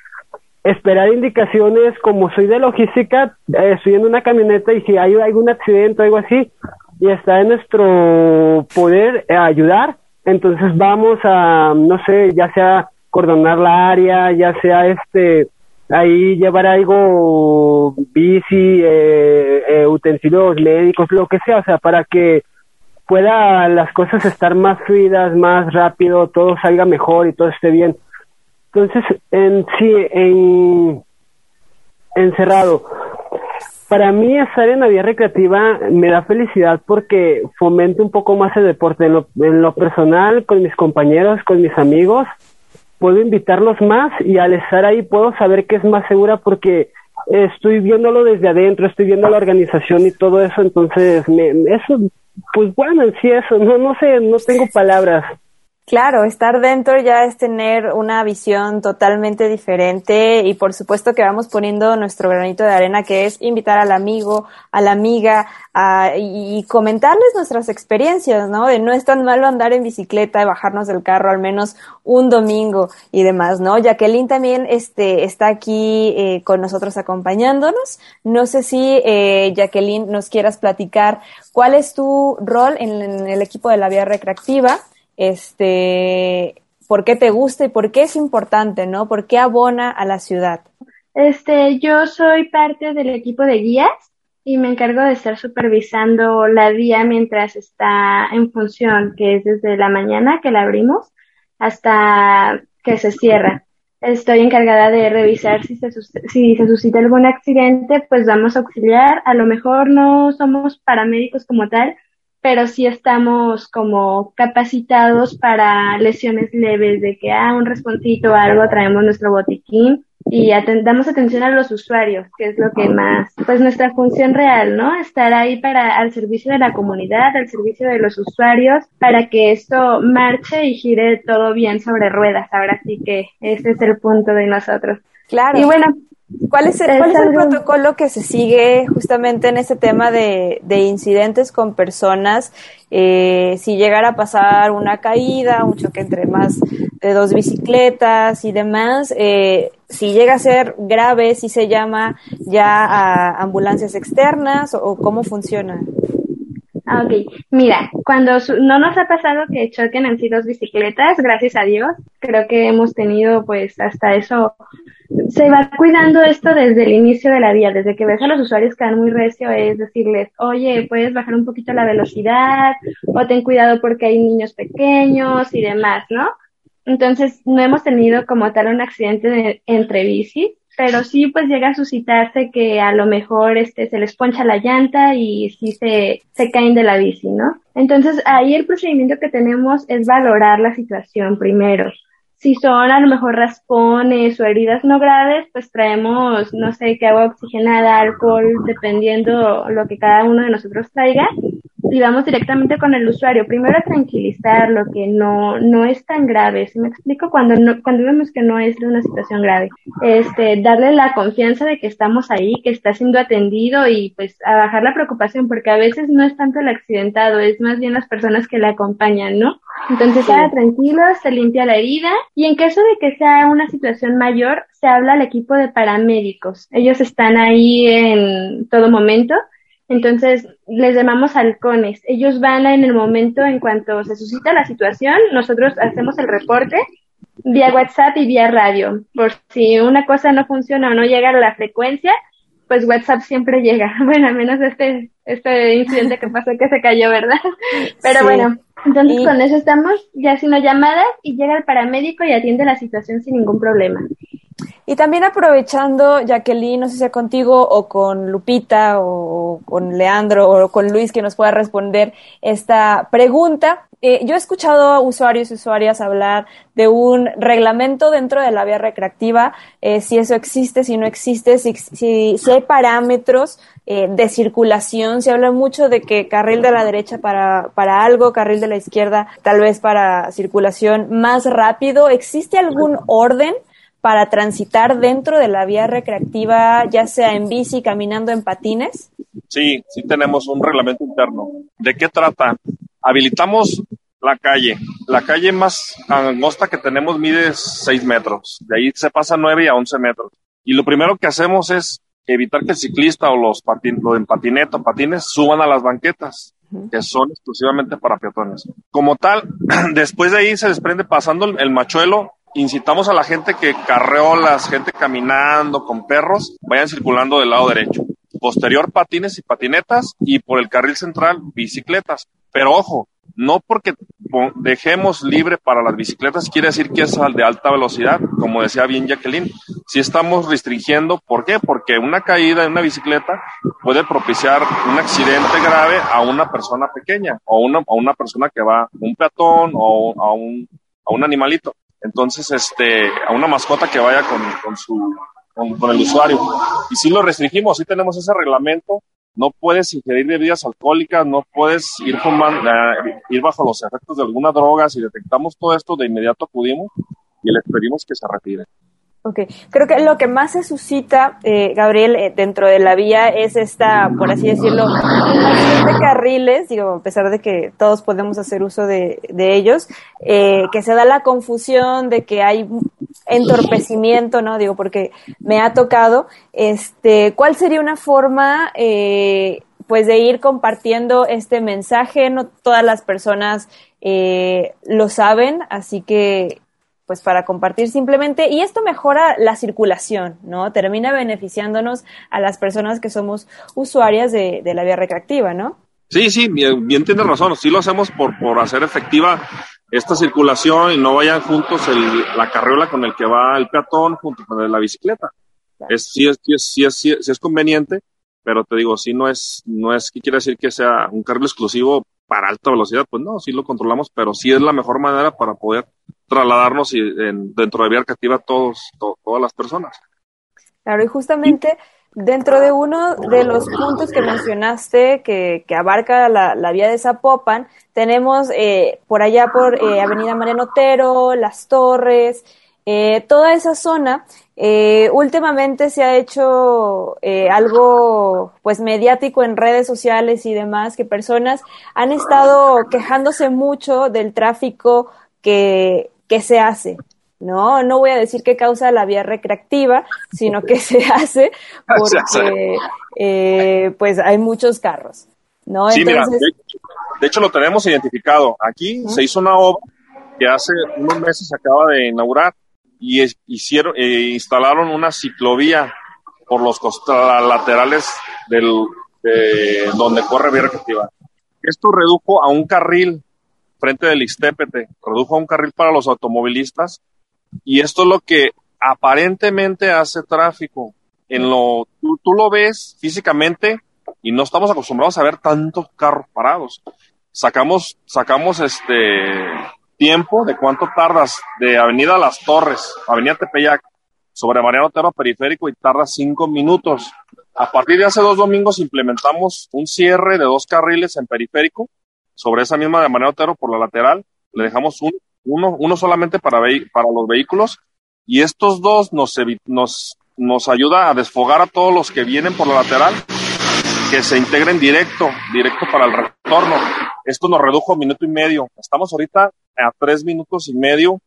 esperar indicaciones, como soy de logística, eh, estoy en una camioneta y si hay algún accidente o algo así, y está en nuestro poder eh, ayudar, entonces vamos a, no sé, ya sea cordonar la área, ya sea este, ahí llevar algo, bici, eh, utensilios médicos, lo que sea, o sea, para que pueda las cosas estar más fluidas, más rápido, todo salga mejor y todo esté bien. Entonces, en sí, en encerrado. Para mí estar en la vía recreativa me da felicidad porque fomento un poco más el deporte en lo, en lo personal, con mis compañeros, con mis amigos. Puedo invitarlos más y al estar ahí puedo saber que es más segura porque estoy viéndolo desde adentro, estoy viendo la organización y todo eso, entonces me, eso pues bueno, en sí eso, no, no sé, no tengo palabras. Claro, estar dentro ya es tener una visión totalmente diferente y por supuesto que vamos poniendo nuestro granito de arena que es invitar al amigo, a la amiga y, comentarles nuestras experiencias, ¿no? De no es tan malo andar en bicicleta y bajarnos del carro al menos un domingo y demás, ¿no? Jacqueline también este, está aquí eh, con nosotros acompañándonos. No sé si eh, Jacqueline nos quieras platicar cuál es tu rol en el equipo de la vía recreativa este, por qué te gusta y por qué es importante, ¿no? ¿Por qué abona a la ciudad? Este, yo soy parte del equipo de guías y me encargo de estar supervisando la vía mientras está en función, que es desde la mañana que la abrimos hasta que se cierra. Estoy encargada de revisar si se, si se suscita algún accidente, pues vamos a auxiliar. A lo mejor no somos paramédicos como tal, pero sí estamos como capacitados para lesiones leves, de que a ah, un responcito o algo, traemos nuestro botiquín y damos atención a los usuarios, que es lo que más, pues nuestra función real, ¿no? Estar ahí para, al servicio de la comunidad, al servicio de los usuarios, para que esto marche y gire todo bien sobre ruedas. Ahora sí que ese es el punto de nosotros. Claro. Y bueno, ¿Cuál es, el, ¿Cuál es el protocolo que se sigue justamente en este tema de, de incidentes con personas? Eh, si llegara a pasar una caída, un choque entre más de dos bicicletas y demás, eh, si llega a ser grave, si se llama ya a ambulancias externas o cómo funciona. Ah, ok, mira, cuando no nos ha pasado que choquen en sí dos bicicletas, gracias a Dios, creo que hemos tenido pues hasta eso, se va cuidando esto desde el inicio de la vía, desde que ves a los usuarios que dan muy recio, es decirles, oye, puedes bajar un poquito la velocidad, o ten cuidado porque hay niños pequeños y demás, ¿no? Entonces, no hemos tenido como tal un accidente entre bicis, pero sí pues llega a suscitarse que a lo mejor este se les poncha la llanta y sí se, se caen de la bici, ¿no? Entonces ahí el procedimiento que tenemos es valorar la situación primero. Si son a lo mejor raspones o heridas no graves, pues traemos, no sé, qué agua oxigenada, alcohol, dependiendo lo que cada uno de nosotros traiga y vamos directamente con el usuario. Primero a tranquilizarlo, que no, no es tan grave. Si me explico, cuando no, cuando vemos que no es una situación grave, este, darle la confianza de que estamos ahí, que está siendo atendido y pues a bajar la preocupación, porque a veces no es tanto el accidentado, es más bien las personas que le acompañan, ¿no? Entonces, queda tranquilo, se limpia la herida y en caso de que sea una situación mayor, se habla al equipo de paramédicos. Ellos están ahí en todo momento entonces, les llamamos halcones. Ellos van en el momento en cuanto se suscita la situación, nosotros hacemos el reporte vía WhatsApp y vía radio. Por si una cosa no funciona o no llega a la frecuencia, pues WhatsApp siempre llega. Bueno, menos este, este incidente que pasó que se cayó, ¿verdad? Pero bueno, entonces con eso estamos ya haciendo llamadas y llega el paramédico y atiende la situación sin ningún problema. Y también aprovechando, Jacqueline, no sé si sea contigo o con Lupita o con Leandro o con Luis que nos pueda responder esta pregunta. Eh, yo he escuchado a usuarios y usuarias hablar de un reglamento dentro de la vía recreativa, eh, si eso existe, si no existe, si, si, hay parámetros eh, de circulación. Se habla mucho de que carril de la derecha para, para algo, carril de la izquierda tal vez para circulación más rápido. ¿Existe algún orden? para transitar dentro de la vía recreativa, ya sea en bici, caminando en patines? Sí, sí tenemos un reglamento interno. ¿De qué trata? Habilitamos la calle. La calle más angosta que tenemos mide 6 metros. De ahí se pasa 9 a 11 metros. Y lo primero que hacemos es evitar que el ciclista o los, patin los en patineta patines suban a las banquetas que son exclusivamente para peatones. Como tal, después de ahí se desprende pasando el machuelo incitamos a la gente que carreolas, gente caminando con perros, vayan circulando del lado derecho. Posterior patines y patinetas y por el carril central bicicletas. Pero ojo, no porque dejemos libre para las bicicletas quiere decir que es de alta velocidad, como decía bien Jacqueline. Si estamos restringiendo, ¿por qué? Porque una caída en una bicicleta puede propiciar un accidente grave a una persona pequeña o una, a una persona que va, un peatón o a un, animalito. Entonces, este, a una mascota que vaya con, su, con, el usuario. Y si lo restringimos, sí tenemos ese reglamento no puedes ingerir bebidas alcohólicas, no puedes ir, eh, ir bajo los efectos de alguna droga. Si detectamos todo esto, de inmediato acudimos y les pedimos que se retire. Ok, creo que lo que más se suscita, eh, Gabriel, eh, dentro de la vía es esta, por así decirlo, de carriles, digo, a pesar de que todos podemos hacer uso de, de ellos, eh, que se da la confusión de que hay entorpecimiento, ¿no? Digo, porque me ha tocado, este, ¿cuál sería una forma, eh, pues, de ir compartiendo este mensaje? No todas las personas eh, lo saben, así que pues para compartir simplemente y esto mejora la circulación, ¿no? Termina beneficiándonos a las personas que somos usuarias de, la vía recreativa, ¿no? Sí, sí, bien, bien tienes razón, sí lo hacemos por, por hacer efectiva esta circulación y no vayan juntos el, la carriola con el que va el peatón junto con la bicicleta. Es, sí, es, sí, es, sí, es, conveniente, pero te digo, sí no es, no es que quiere decir que sea un carril exclusivo para alta velocidad, pues no, sí lo controlamos, pero sí es la mejor manera para poder trasladarnos y, dentro de vía recreativa todos, todas las personas. Claro, y justamente dentro de uno de los puntos que mencionaste que, que abarca la, la, vía de Zapopan, tenemos eh, por allá por eh, Avenida Mariano Otero, Las Torres, eh, toda esa zona, eh, últimamente se ha hecho eh, algo pues mediático en redes sociales y demás, que personas han estado quejándose mucho del tráfico que, que se hace. No, no voy a decir que causa la vía recreativa, sino que se hace porque eh, pues hay muchos carros. ¿no? Sí, mira, de, hecho lo tenemos identificado. Aquí se hizo una obra que hace unos meses se acaba de inaugurar y hicieron, eh, instalaron una ciclovía por los laterales del, de donde corre vía recreativa. Esto redujo a un carril frente del Ixtépete, redujo a un carril para los automovilistas y esto es lo que aparentemente hace tráfico. En lo, tú, tú lo ves físicamente y no estamos acostumbrados a ver tantos carros parados. Sacamos, sacamos este, tiempo de cuánto tardas de Avenida Las Torres, Avenida Tepeyac, sobre Mariano Otero Periférico y tarda cinco minutos. A partir de hace dos domingos implementamos un cierre de dos carriles en Periférico, sobre esa misma de Mariano Otero por la lateral. Le dejamos un, uno, uno solamente para, para los vehículos y estos dos nos, nos, nos ayuda a desfogar a todos los que vienen por la lateral que se integren directo, directo para el retorno. Esto nos redujo un minuto y medio. Estamos ahorita a tres minutos y medio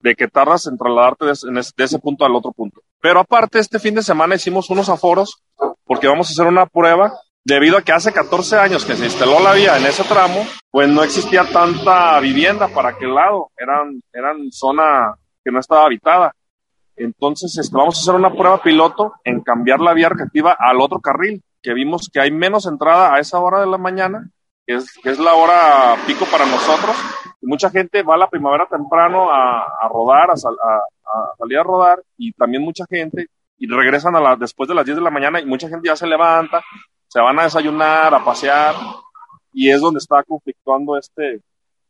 de que tardas en trasladarte de, ese, punto al otro punto. Pero aparte, este fin de semana hicimos unos aforos porque vamos a hacer una prueba. Debido a que hace 14 años que se instaló la vía en ese tramo, pues no existía tanta vivienda para aquel lado. Eran, eran zona que no estaba habitada. Entonces, este, vamos a hacer una prueba piloto en cambiar la vía recreativa al otro carril, que vimos que hay menos entrada a esa hora de la mañana, que es, la hora pico para nosotros, mucha gente va a la primavera temprano a, rodar, a, salir a rodar, y también mucha gente, y regresan a después de las 10 de la mañana, y mucha gente ya se levanta, se van a desayunar, a pasear, y es donde está conflictuando este,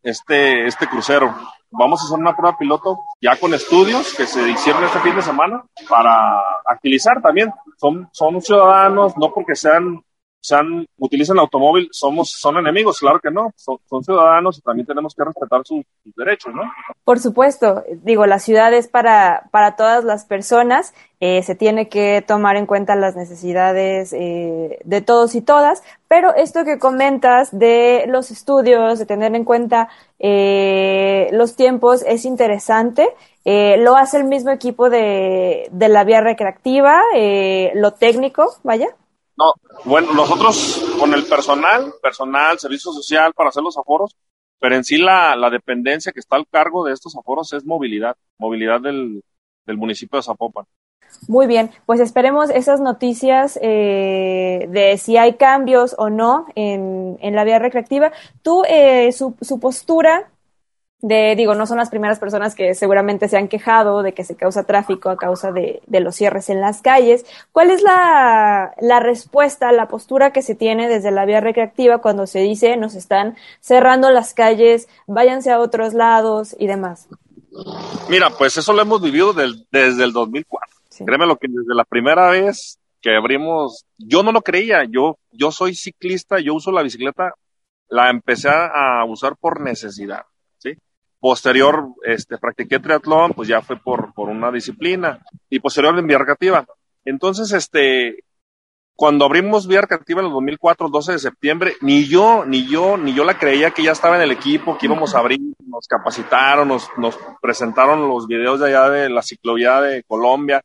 este, este crucero. Vamos a hacer una prueba piloto ya con estudios que se hicieron este fin de semana para agilizar también. Son, son ciudadanos, no porque sean sean, utilizan el automóvil, somos, son enemigos, claro que no, son, ciudadanos y también tenemos que respetar sus, derechos, ¿no? Por supuesto, digo, la ciudad es para, para todas las personas, eh, se tiene que tomar en cuenta las necesidades eh, de todos y todas, pero esto que comentas de los estudios, de tener en cuenta eh, los tiempos, es interesante. lo hace el mismo equipo de, de la vía recreativa, lo técnico, vaya. No, bueno, nosotros con el personal, personal, servicio social para hacer los aforos, pero en sí la, la dependencia que está al cargo de estos aforos es movilidad, movilidad del, del municipio de Zapopan. Muy bien, pues esperemos esas noticias eh, de si hay cambios o no en, en la vía recreativa. Tú, eh, su, su postura de, digo, no son las primeras personas que seguramente se han quejado de que se causa tráfico a causa de, de los cierres en las calles. ¿Cuál es la, la, respuesta, la postura que se tiene desde la vía recreativa cuando se dice nos están cerrando las calles, váyanse a otros lados y demás? Mira, pues eso lo hemos vivido desde el 2004. Créeme lo que desde la primera vez que abrimos, yo no lo creía, yo, yo soy ciclista, yo uso la bicicleta, la empecé a usar por necesidad, ¿sí? Posterior, este, practiqué triatlón, pues ya fue por, por una disciplina, y posterior en vía recreativa. Entonces, este, cuando abrimos vía recreativa en el 2004, 12 de septiembre, ni yo, ni yo, ni yo la creía que ya estaba en el equipo, que íbamos a abrir, nos capacitaron, nos, nos presentaron los videos de allá de la ciclovía de Colombia,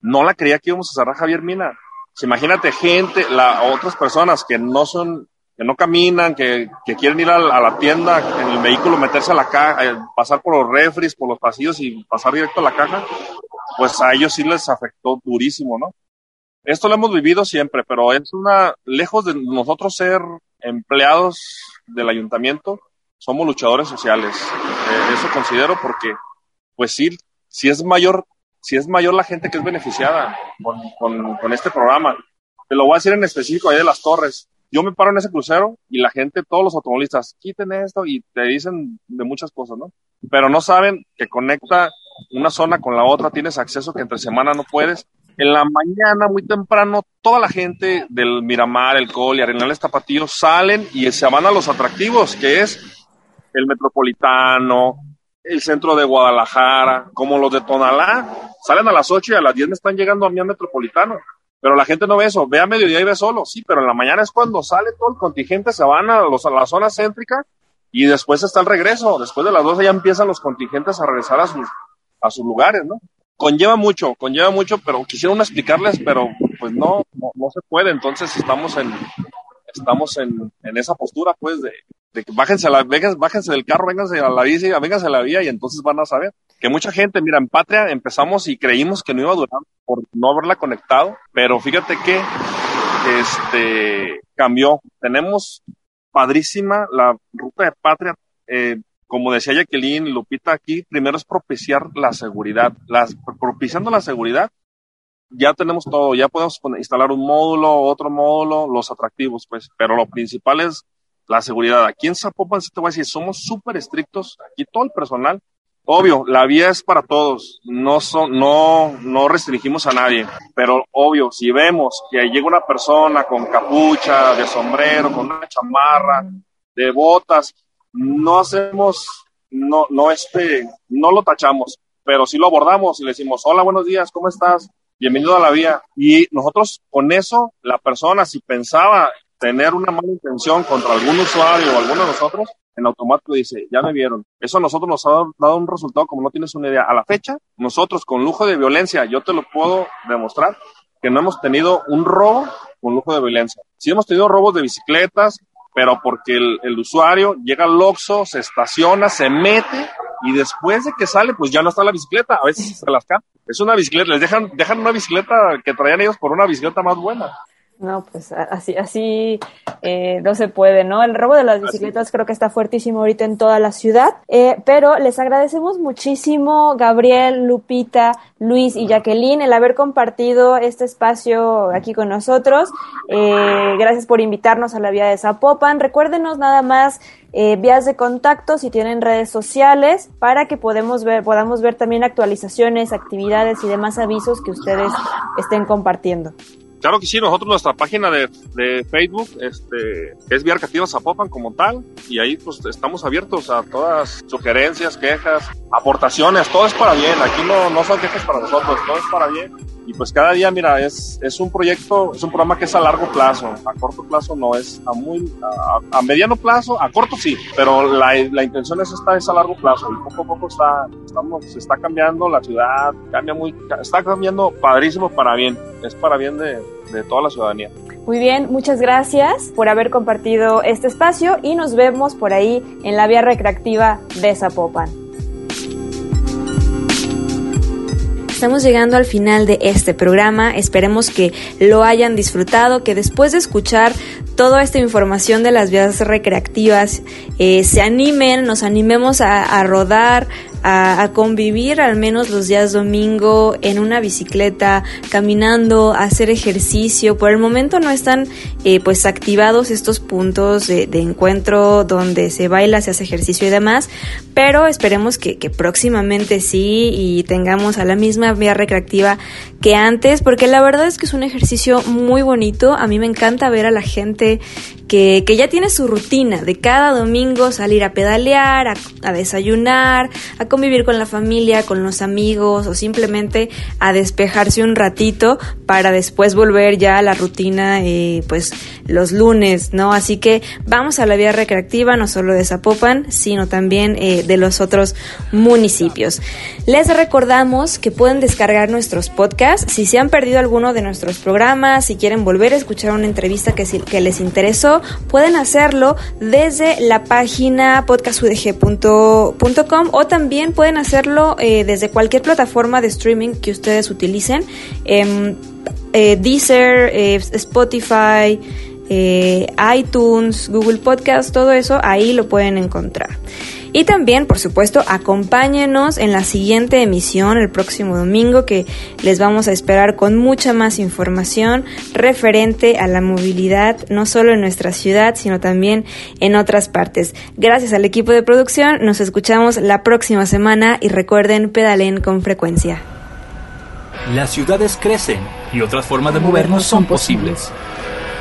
no la creía que íbamos a cerrar Javier Mina. imagínate gente, la, otras personas que no son, que no caminan, que, que quieren ir a, la tienda en el vehículo, meterse a la caja, eh, pasar por los refris, por los pasillos y pasar directo a la caja, pues a ellos sí les afectó durísimo, ¿no? Esto lo hemos vivido siempre, pero es una, lejos de nosotros ser empleados del ayuntamiento, somos luchadores sociales. Eh, eso considero porque, pues sí, si es mayor si es mayor la gente que es beneficiada con, con, este programa. Te lo voy a decir en específico ahí de las torres. Yo me paro en ese crucero y la gente, todos los automovilistas, quiten esto y te dicen de muchas cosas, ¿no? Pero no saben que conecta una zona con la otra, tienes acceso que entre semana no puedes. En la mañana, muy temprano, toda la gente del Miramar, el Col y Arenales Tapatío salen y se van a los atractivos, que es el Metropolitano, el centro de Guadalajara, como los de Tonalá, salen a las 8 y a las 10 me están llegando a mí al metropolitano. Pero la gente no ve eso, ve a mediodía y ve solo, sí, pero en la mañana es cuando sale todo el contingente, se van a, los, a la zona céntrica y después está el regreso. Después de las 12 ya empiezan los contingentes a regresar a sus, a sus lugares, ¿no? Conlleva mucho, conlleva mucho, pero quisieron explicarles, pero pues no, no, no se puede. Entonces estamos en, estamos en, en esa postura, pues, de, de que bájense, la, bájense del carro, vénganse a la bici, vénganse a la vía y entonces van a saber. Que mucha gente, mira, en Patria empezamos y creímos que no iba a durar por no haberla conectado, pero fíjate que este cambió. Tenemos padrísima la ruta de Patria. Eh, como decía Jacqueline, Lupita aquí, primero es propiciar la seguridad. Las, propiciando la seguridad, ya tenemos todo, ya podemos instalar un módulo, otro módulo, los atractivos, pues, pero lo principal es la seguridad. Aquí en Zapopan, si te voy a decir, somos súper estrictos, aquí todo el personal. Obvio, la vía es para todos, no, no, no restringimos a nadie, pero obvio, si vemos que llega una persona con capucha, de sombrero, con una chamarra, de botas, no hacemos, no, no este, no lo tachamos, pero sí lo abordamos y le decimos, hola, buenos días, ¿cómo estás? Bienvenido a la vía. Y nosotros con eso, la persona, si pensaba tener una mala intención contra algún usuario o alguno de nosotros, en automático dice, ya me vieron. Eso a nosotros nos ha dado un resultado como no tienes una idea. A la fecha, nosotros con lujo de violencia, yo te lo puedo demostrar, que no hemos tenido un robo con lujo de violencia. Sí hemos tenido robos de bicicletas, pero porque el, usuario llega al Oxxo, se estaciona, se mete y después de que sale, pues ya no está la bicicleta. A veces se las caen. Es una bicicleta, les dejan, dejan una bicicleta que traían ellos por una bicicleta más buena. No, pues así, así eh, no se puede, ¿no? El robo de las bicicletas creo que está fuertísimo ahorita en toda la ciudad, eh, pero les agradecemos muchísimo, Gabriel, Lupita, Luis y Jacqueline, el haber compartido este espacio aquí con nosotros. Eh, gracias por invitarnos a la vía de Zapopan. Recuérdenos nada más eh, vías de contacto si tienen redes sociales para que podemos ver, podamos ver también actualizaciones, actividades y demás avisos que ustedes estén compartiendo. Claro que sí, nosotros nuestra página de, de Facebook este, es Vía Arcativa Zapopan como tal y ahí pues estamos abiertos a todas sugerencias, quejas, aportaciones, todo es para bien, aquí no, no son quejas para nosotros, todo es para bien y pues cada día, mira, es, es un proyecto, es un programa que es a largo plazo, a corto plazo no es, a muy, a, mediano plazo, a corto sí, pero la, la intención es esta, es a largo plazo y poco a poco está, estamos, se está cambiando la ciudad, cambia muy, está cambiando padrísimo para bien, es para bien de, de toda la ciudadanía. Muy bien, muchas gracias por haber compartido este espacio y nos vemos por ahí en la vía recreativa de Zapopan. Estamos llegando al final de este programa. Esperemos que lo hayan disfrutado, que después de escuchar toda esta información de las vías recreativas eh, se animen, nos animemos a, rodar, a, convivir al menos los días domingo en una bicicleta, caminando, hacer ejercicio. Por el momento no están eh, pues activados estos puntos de, encuentro donde se baila, se hace ejercicio y demás, pero esperemos que próximamente sí y tengamos a la misma vía recreativa que antes, porque la verdad es que es un ejercicio muy bonito. A mí me encanta ver a la gente que, que ya tiene su rutina de cada domingo salir a pedalear, a, desayunar, a convivir con la familia, con los amigos o simplemente a despejarse un ratito para después volver ya a la rutina eh, pues los lunes, ¿no? Así que vamos a la vía recreativa no solo de Zapopan, sino también eh, de los otros municipios. Les recordamos que pueden descargar nuestros podcasts si se han perdido alguno de nuestros programas, si quieren volver a escuchar una entrevista que, les interesó pueden hacerlo desde la página podcastudg.com o también pueden hacerlo eh, desde cualquier plataforma de streaming que ustedes utilicen. Em, eh, Deezer, Spotify, iTunes, Google Podcast, todo eso, ahí lo pueden encontrar. Y también, por supuesto, acompáñenos en la siguiente emisión el próximo domingo que les vamos a esperar con mucha más información referente a la movilidad, no solo en nuestra ciudad, sino también en otras partes. Gracias al equipo de producción, nos escuchamos la próxima semana y recuerden, pedalen con frecuencia. Las ciudades crecen y otras formas de movernos son posibles.